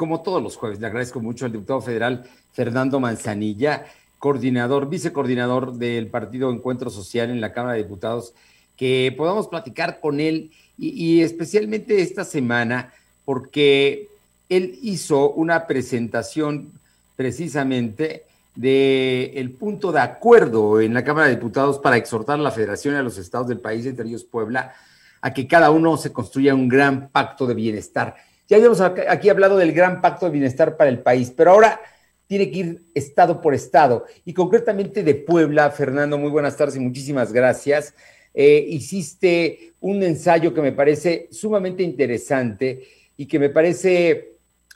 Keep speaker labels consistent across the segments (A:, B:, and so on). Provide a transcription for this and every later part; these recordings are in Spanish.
A: como todos los jueves, le agradezco mucho al diputado federal Fernando Manzanilla, coordinador, vicecoordinador del Partido Encuentro Social en la Cámara de Diputados, que podamos platicar con él y, especialmente esta semana, porque él hizo una presentación precisamente del el punto de acuerdo en la Cámara de Diputados para exhortar a la Federación y a los estados del país, entre ellos Puebla, a que cada uno se construya un gran pacto de bienestar. Ya habíamos aquí hablado del gran pacto de bienestar para el país, pero ahora tiene que ir estado por estado. Y concretamente de Puebla, Fernando, muy buenas tardes y muchísimas gracias. Eh, hiciste un ensayo que me parece sumamente interesante y que me parece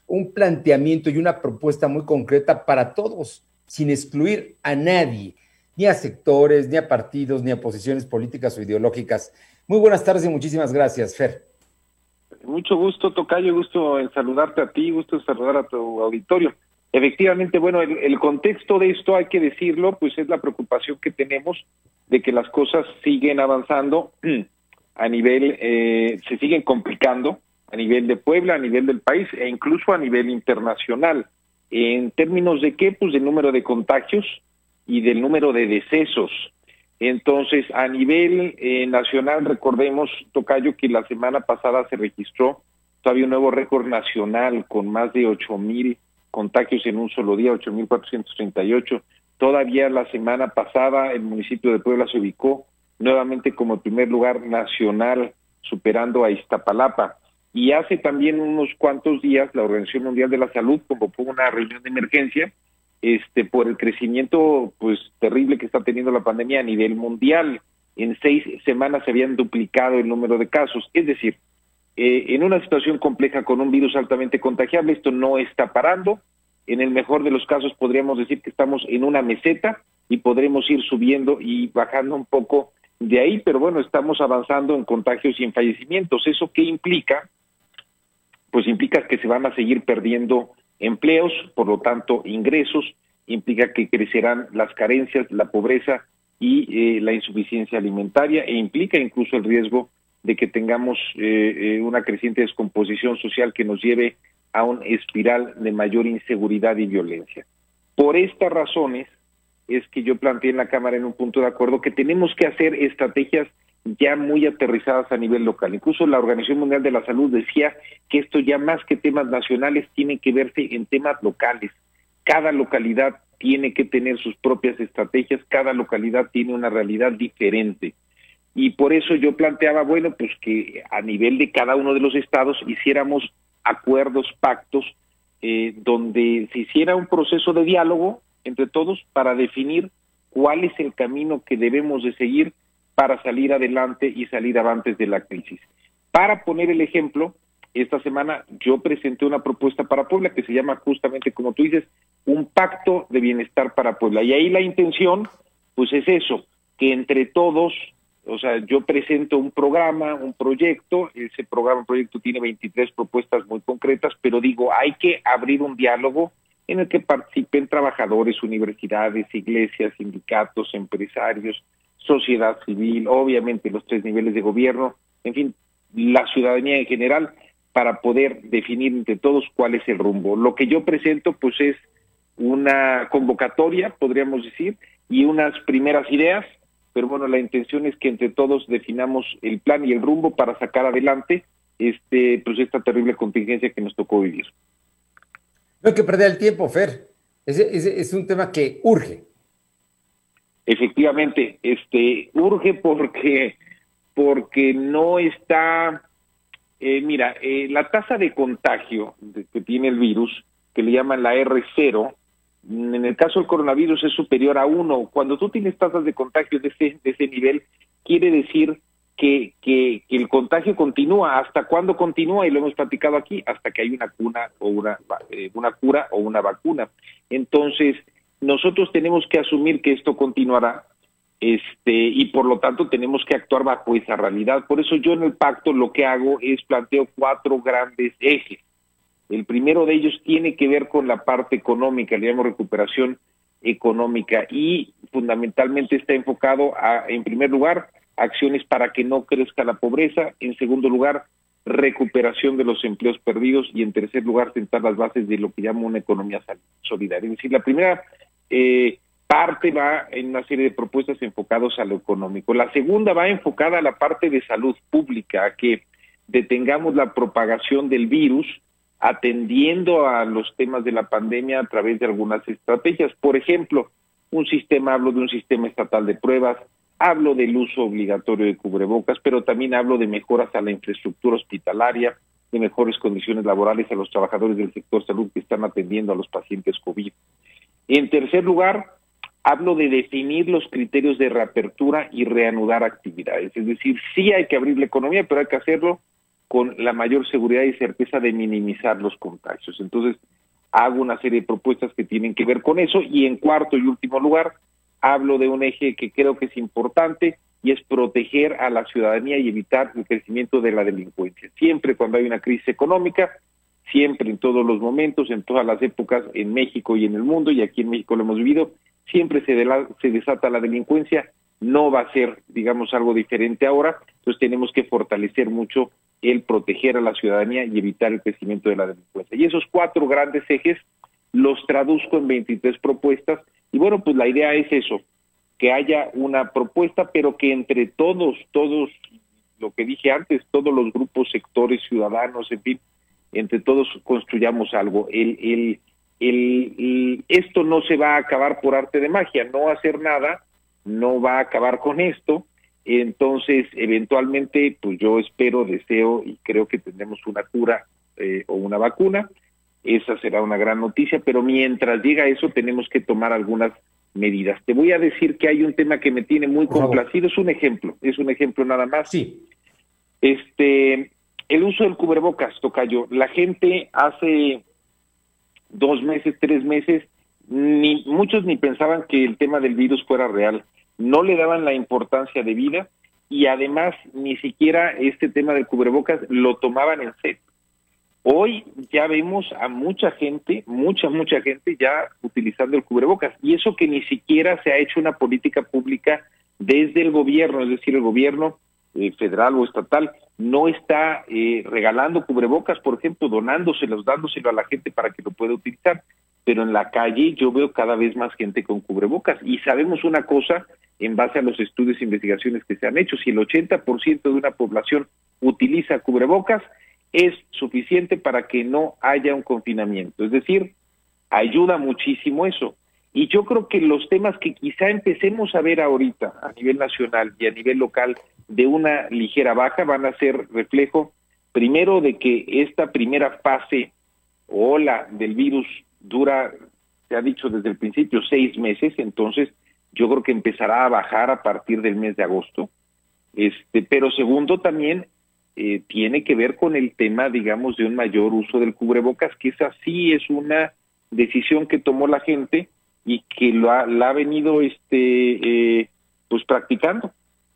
A: un planteamiento y una propuesta muy concreta para todos, sin excluir a nadie, ni a sectores, ni a partidos, ni a posiciones políticas o ideológicas. Muy buenas tardes y muchísimas gracias, Fer.
B: Mucho gusto, Tocayo, gusto en saludarte a ti, gusto en saludar a tu auditorio. Efectivamente, bueno, el, contexto de esto, hay que decirlo, pues es la preocupación que tenemos de que las cosas siguen avanzando a nivel, eh, se siguen complicando a nivel de Puebla, a nivel del país e incluso a nivel internacional. En términos de qué, pues del número de contagios y del número de decesos. Entonces, a nivel eh, nacional, recordemos, Tocayo, que la semana pasada se registró todavía un nuevo récord nacional con más de ocho mil contagios en un solo día, ocho mil cuatrocientos treinta y ocho. Todavía la semana pasada el municipio de Puebla se ubicó nuevamente como primer lugar nacional, superando a Iztapalapa. Y hace también unos cuantos días la Organización Mundial de la Salud convocó una reunión de emergencia este por el crecimiento pues terrible que está teniendo la pandemia a nivel mundial. En seis semanas se habían duplicado el número de casos. Es decir, eh, en una situación compleja con un virus altamente contagiable, esto no está parando. En el mejor de los casos podríamos decir que estamos en una meseta y podremos ir subiendo y bajando un poco de ahí, pero bueno, estamos avanzando en contagios y en fallecimientos. ¿Eso qué implica? Pues implica que se van a seguir perdiendo empleos, por lo tanto ingresos, implica que crecerán las carencias, la pobreza y eh, la insuficiencia alimentaria e implica incluso el riesgo de que tengamos eh, eh, una creciente descomposición social que nos lleve a un espiral de mayor inseguridad y violencia. Por estas razones es que yo planteé en la Cámara en un punto de acuerdo que tenemos que hacer estrategias ya muy aterrizadas a nivel local. Incluso la Organización Mundial de la Salud decía que esto ya más que temas nacionales tiene que verse en temas locales. Cada localidad tiene que tener sus propias estrategias, cada localidad tiene una realidad diferente. Y por eso yo planteaba, bueno, pues que a nivel de cada uno de los estados hiciéramos acuerdos, pactos, eh, donde se hiciera un proceso de diálogo entre todos para definir cuál es el camino que debemos de seguir para salir adelante y salir avantes de la crisis. Para poner el ejemplo, esta semana yo presenté una propuesta para Puebla que se llama justamente, como tú dices, un pacto de bienestar para Puebla. Y ahí la intención, pues es eso, que entre todos, o sea, yo presento un programa, un proyecto, ese programa, proyecto tiene 23 propuestas muy concretas, pero digo, hay que abrir un diálogo en el que participen trabajadores, universidades, iglesias, sindicatos, empresarios, sociedad civil, obviamente los tres niveles de gobierno, en fin, la ciudadanía en general, para poder definir entre todos cuál es el rumbo. Lo que yo presento, pues es una convocatoria, podríamos decir, y unas primeras ideas, pero bueno, la intención es que entre todos definamos el plan y el rumbo para sacar adelante este, pues esta terrible contingencia que nos tocó vivir.
A: No hay que perder el tiempo, Fer. es un tema que urge
B: efectivamente, este, urge porque, porque no está, eh, mira, eh, la tasa de contagio que tiene el virus, que le llaman la R0, en el caso del coronavirus es superior a 1. Cuando tú tienes tasas de contagio de ese, de ese nivel, quiere decir que, que, el contagio continúa. ¿Hasta cuándo continúa? Y lo hemos platicado aquí, hasta que hay una cuna o una, eh, una cura o una vacuna. Entonces, nosotros tenemos que asumir que esto continuará este y por lo tanto tenemos que actuar bajo esa realidad. Por eso yo en el pacto lo que hago es planteo cuatro grandes ejes. El primero de ellos tiene que ver con la parte económica, le llamo recuperación económica y fundamentalmente está enfocado a, en primer lugar, acciones para que no crezca la pobreza, en segundo lugar, recuperación de los empleos perdidos y en tercer lugar sentar las bases de lo que llamo una economía solidaria. Es decir, la primera eh, parte va en una serie de propuestas enfocadas a lo económico. La segunda va enfocada a la parte de salud pública, a que detengamos la propagación del virus atendiendo a los temas de la pandemia a través de algunas estrategias. Por ejemplo, un sistema, hablo de un sistema estatal de pruebas, hablo del uso obligatorio de cubrebocas, pero también hablo de mejoras a la infraestructura hospitalaria, de mejores condiciones laborales a los trabajadores del sector salud que están atendiendo a los pacientes COVID. En tercer lugar, hablo de definir los criterios de reapertura y reanudar actividades. Es decir, sí hay que abrir la economía, pero hay que hacerlo con la mayor seguridad y certeza de minimizar los contagios. Entonces, hago una serie de propuestas que tienen que ver con eso. Y en cuarto y último lugar, hablo de un eje que creo que es importante y es proteger a la ciudadanía y evitar el crecimiento de la delincuencia. Siempre cuando hay una crisis económica, siempre en todos los momentos, en todas las épocas, en México y en el mundo, y aquí en México lo hemos vivido, siempre se, desata la delincuencia, no va a ser, digamos, algo diferente ahora, entonces tenemos que fortalecer mucho el proteger a la ciudadanía y evitar el crecimiento de la delincuencia. Y esos cuatro grandes ejes los traduzco en 23 propuestas y bueno, pues la idea es eso, que haya una propuesta, pero que entre todos, todos, lo que dije antes, todos los grupos, sectores, ciudadanos, en fin, entre todos construyamos algo. El, el, el, esto no se va a acabar por arte de magia, no hacer nada no va a acabar con esto. Entonces, eventualmente, pues yo espero, deseo y creo que tendremos una cura eh, o una vacuna esa será una gran noticia, pero mientras llega eso tenemos que tomar algunas medidas. Te voy a decir que hay un tema que me tiene muy complacido, es un ejemplo, es un ejemplo nada más.
A: Sí.
B: Este, el uso del cubrebocas, Tocayo. La gente hace dos meses, tres meses, ni muchos ni pensaban que el tema del virus fuera real. No le daban la importancia de vida y además ni siquiera este tema del cubrebocas lo tomaban en serio. Hoy ya vemos a mucha gente, mucha, mucha gente ya utilizando el cubrebocas. Y eso que ni siquiera se ha hecho una política pública desde el gobierno, es decir, el gobierno eh, federal o estatal no está eh, regalando cubrebocas, por ejemplo, donándoselos, dándoselo a la gente para que lo pueda utilizar. Pero en la calle yo veo cada vez más gente con cubrebocas. Y sabemos una cosa en base a los estudios e investigaciones que se han hecho. Si el 80% de una población utiliza cubrebocas, es suficiente para que no haya un confinamiento. Es decir, ayuda muchísimo eso. Y yo creo que los temas que quizá empecemos a ver ahorita a nivel nacional y a nivel local de una ligera baja van a ser reflejo, primero, de que esta primera fase o ola del virus dura, se ha dicho desde el principio, seis meses, entonces yo creo que empezará a bajar a partir del mes de agosto. Este, pero segundo, también eh, tiene que ver con el tema, digamos, de un mayor uso del cubrebocas, que esa sí es una decisión que tomó la gente y que lo ha, la ha venido, este, eh, pues practicando.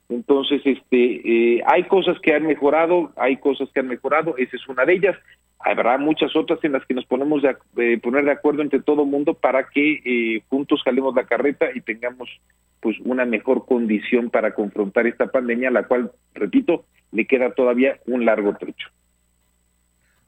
B: Entonces, este, eh, hay cosas que han mejorado, hay cosas que han mejorado, esa es una de ellas. Habrá muchas otras en las que nos ponemos de, poner de acuerdo entre todo mundo para que juntos jalemos la carreta y tengamos pues una mejor condición para confrontar esta pandemia, la cual, repito, le queda todavía un largo trecho.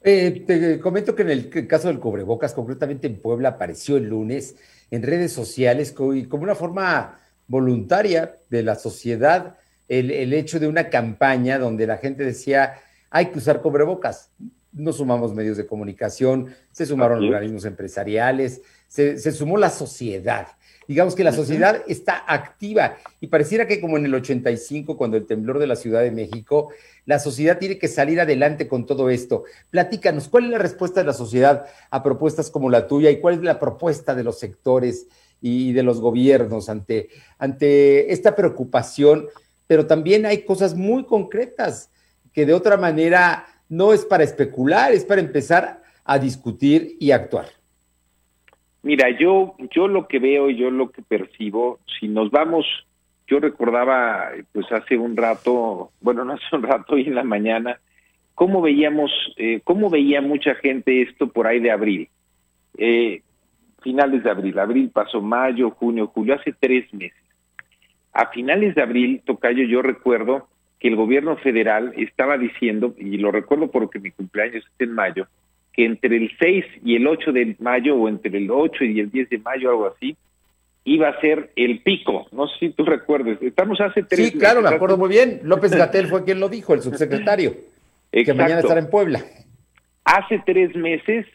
A: Eh, te comento que en el caso del cubrebocas, concretamente en Puebla, apareció el lunes en redes sociales como una forma voluntaria de la sociedad el, hecho de una campaña donde la gente decía hay que usar cubrebocas. Nos sumamos medios de comunicación, se sumaron organismos empresariales, se, se sumó la sociedad digamos que la sociedad está activa y pareciera que como en el 85, cuando el temblor de la Ciudad de México, la sociedad tiene que salir adelante con todo esto. Platícanos, ¿cuál es la respuesta de la sociedad a propuestas como la tuya y cuál es la propuesta de los sectores y de los gobiernos ante, ante esta preocupación? Pero también hay cosas muy concretas que de otra manera no es para especular, es para empezar a discutir y actuar.
B: Mira, yo, yo lo que veo y yo lo que percibo, si nos vamos, yo recordaba, pues hace un rato, bueno, no hace un rato, hoy en la mañana, cómo veíamos, eh, cómo veía mucha gente esto por ahí de abril. Eh, finales de abril, abril pasó mayo, junio, julio, hace tres meses. A finales de abril, Tocayo, yo recuerdo que el gobierno federal estaba diciendo, y lo recuerdo porque mi cumpleaños es en mayo, que entre el 6 y el 8 de mayo, o entre el 8 y el 10 de mayo, algo así, iba a ser el pico. No sé si tú recuerdes. Estamos hace tres
A: Sí, claro, me acuerdo muy bien. López Gatel fue quien lo dijo, el subsecretario. Que mañana estará en Puebla.
B: Hace tres meses,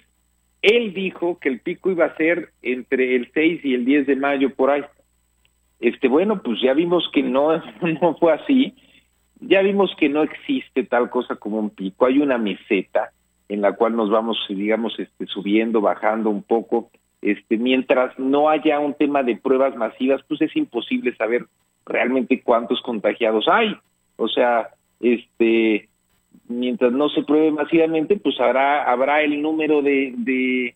B: él dijo que el pico iba a ser entre el 6 y el 10 de mayo, por ahí. Este, bueno, pues ya vimos que no, no fue así. Ya vimos que no existe tal cosa como un pico. Hay una meseta en la cual nos vamos, digamos, este, subiendo, bajando un poco este, mientras no haya un tema de pruebas masivas, pues es imposible saber realmente cuántos contagiados hay. O sea, este, mientras no se pruebe masivamente, pues habrá, habrá el número de, de,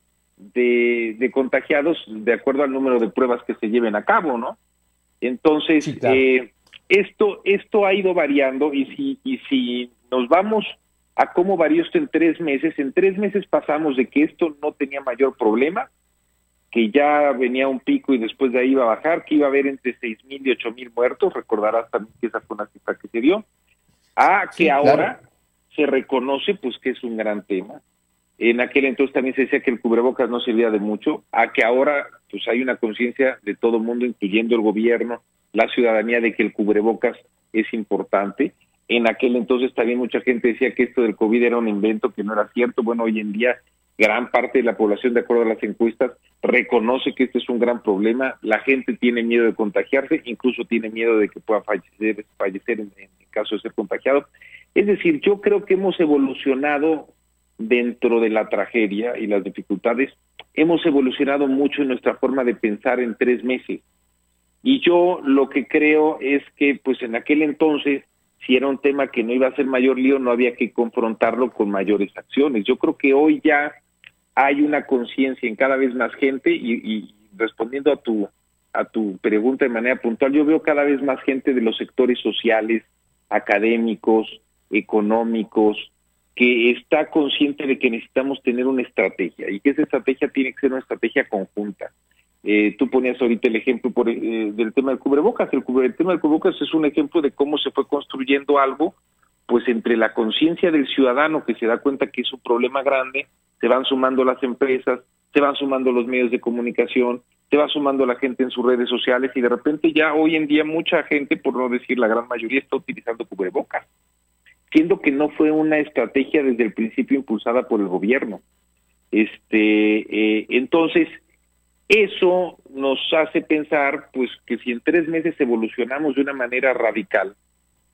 B: de, contagiados de acuerdo al número de pruebas que se lleven a cabo, ¿no? Entonces, eh, esto, esto ha ido variando y si, y si nos vamos a cómo varió esto en tres meses, en tres meses pasamos de que esto no tenía mayor problema que ya venía un pico y después de ahí iba a bajar, que iba a haber entre seis mil y ocho mil muertos, recordarás también que esa fue una cifra que se dio, a que ahora se reconoce pues que es un gran tema. En aquel entonces también se decía que el cubrebocas no servía de mucho, a que ahora pues hay una conciencia de todo el mundo, incluyendo el gobierno, la ciudadanía, de que el cubrebocas es importante. En aquel entonces también mucha gente decía que esto del COVID era un invento, que no era cierto. Bueno, hoy en día gran parte de la población, de acuerdo a las encuestas, reconoce que este es un gran problema. La gente tiene miedo de contagiarse, incluso tiene miedo de que pueda fallecer, fallecer en, caso de ser contagiado. Es decir, yo creo que hemos evolucionado dentro de la tragedia y las dificultades, hemos evolucionado mucho en nuestra forma de pensar en tres meses. Y yo lo que creo es que, pues en aquel entonces, si era un tema que no iba a ser mayor lío, no había que confrontarlo con mayores acciones. Yo creo que hoy ya hay una conciencia en cada vez más gente y, respondiendo a tu a tu pregunta de manera puntual, yo veo cada vez más gente de los sectores sociales, académicos, económicos, que está consciente de que necesitamos tener una estrategia y que esa estrategia tiene que ser una estrategia conjunta. Eh, tú ponías ahorita el ejemplo por, eh, del tema del cubrebocas. El, el tema del cubrebocas es un ejemplo de cómo se fue construyendo algo, pues entre la conciencia del ciudadano que se da cuenta que es un problema grande se van sumando las empresas, se van sumando los medios de comunicación, se va sumando la gente en sus redes sociales y de repente ya hoy en día mucha gente, por no decir la gran mayoría, está utilizando cubrebocas, siendo que no fue una estrategia desde el principio impulsada por el gobierno. Este, eh, entonces, eso nos hace pensar, pues, que si en tres meses evolucionamos de una manera radical,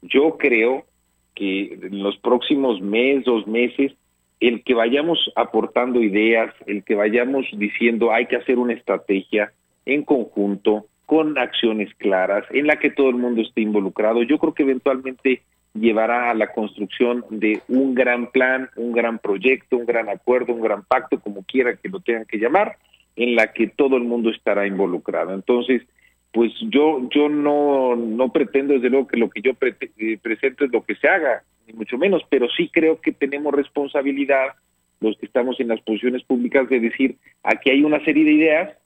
B: yo creo que en los próximos meses, dos meses, el que vayamos aportando ideas, el que vayamos diciendo hay que hacer una estrategia en conjunto, con acciones claras, en la que todo el mundo esté involucrado, yo creo que eventualmente llevará a la construcción de un gran plan, un gran proyecto, un gran acuerdo, un gran pacto, como quiera que lo tengan que llamar, en la que todo el mundo estará involucrado. Entonces, pues yo yo no no pretendo desde luego que lo que yo eh, presento es lo que se haga ni mucho menos, pero sí creo que tenemos responsabilidad los que estamos en las posiciones públicas de decir, aquí hay una serie de ideas,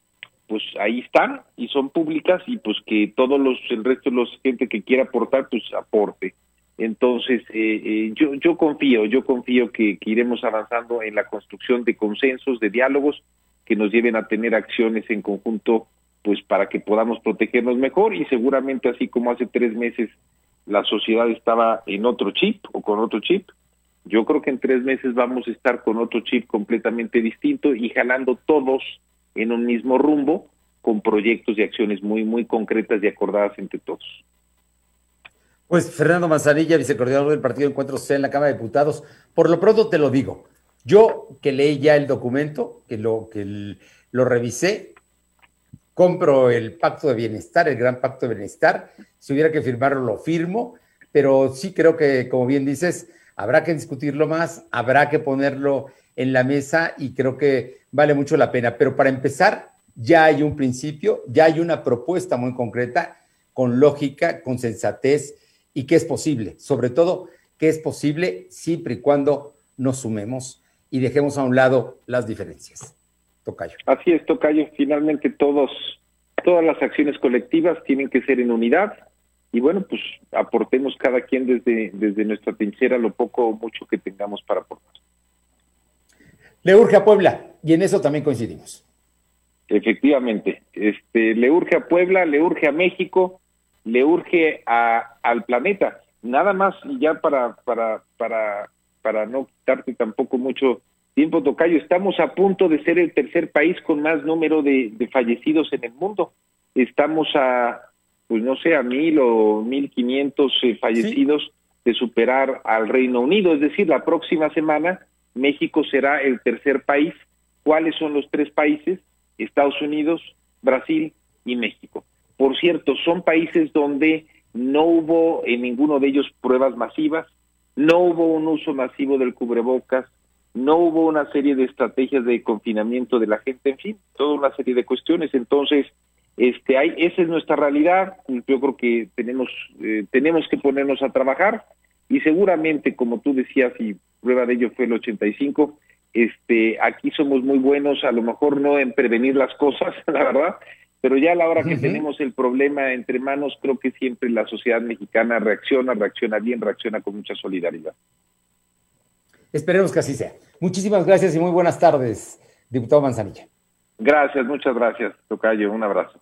B: pues ahí están y son públicas y pues que todos los, el resto de los gente que quiera aportar, pues aporte. Entonces, eh, eh, yo, yo confío, yo confío que iremos avanzando en la construcción de consensos, de diálogos que nos lleven a tener acciones en conjunto, pues para que podamos protegernos mejor y seguramente así como hace tres meses la sociedad estaba en otro chip o con otro chip. Yo creo que en tres meses vamos a estar con otro chip completamente distinto y jalando todos en un mismo rumbo con proyectos y acciones muy, muy concretas y acordadas entre todos.
A: Pues Fernando Manzanilla, vicecoordinador del Partido Encuentro Social en la Cámara de Diputados, por lo pronto te lo digo. Yo que leí ya el documento, que lo, que lo revisé, compro el pacto de bienestar, el gran pacto de bienestar. Si hubiera que firmarlo, lo firmo, pero sí creo que, como bien dices, habrá que discutirlo más, habrá que ponerlo en la mesa y creo que vale mucho la pena. Pero para empezar, ya hay un principio, ya hay una propuesta muy concreta, con lógica, con sensatez y que es posible. Sobre todo, que es posible siempre y cuando nos sumemos y dejemos a un lado las diferencias. Tocayo.
B: Así es, Tocayo. Finalmente todos, todas las acciones colectivas tienen que ser en unidad y bueno, pues aportemos cada quien desde, desde nuestra trinchera lo poco o mucho que tengamos para aportar.
A: Le urge a Puebla, y en eso también coincidimos.
B: Efectivamente, este, le urge a Puebla, le urge a México, le urge a, al planeta. Nada más, y ya para, para, para, para no quitarte tampoco mucho tiempo, Tocayo, estamos a punto de ser el tercer país con más número de, de fallecidos en el mundo. Estamos a, pues no sé, a mil o mil quinientos eh, fallecidos de superar al Reino Unido. Es decir, la próxima semana México será el tercer país. ¿Cuáles son los tres países? Estados Unidos, Brasil y México. Por cierto, son países donde no hubo en ninguno de ellos pruebas masivas, no hubo un uso masivo del cubrebocas, no hubo una serie de estrategias de confinamiento de la gente, en fin, toda una serie de cuestiones. Entonces, este, hay, esa es nuestra realidad. Yo creo que tenemos, eh, tenemos que ponernos a trabajar y seguramente, como tú decías, y prueba de ello fue el 85, este, aquí somos muy buenos, a lo mejor no en prevenir las cosas, la verdad, pero ya a la hora que tenemos el problema entre manos, creo que siempre la sociedad mexicana reacciona, reacciona bien, reacciona con mucha solidaridad.
A: Esperemos que así sea. Muchísimas gracias y muy buenas tardes, diputado Manzanilla.
B: Gracias, muchas gracias, Tocayo. Un abrazo.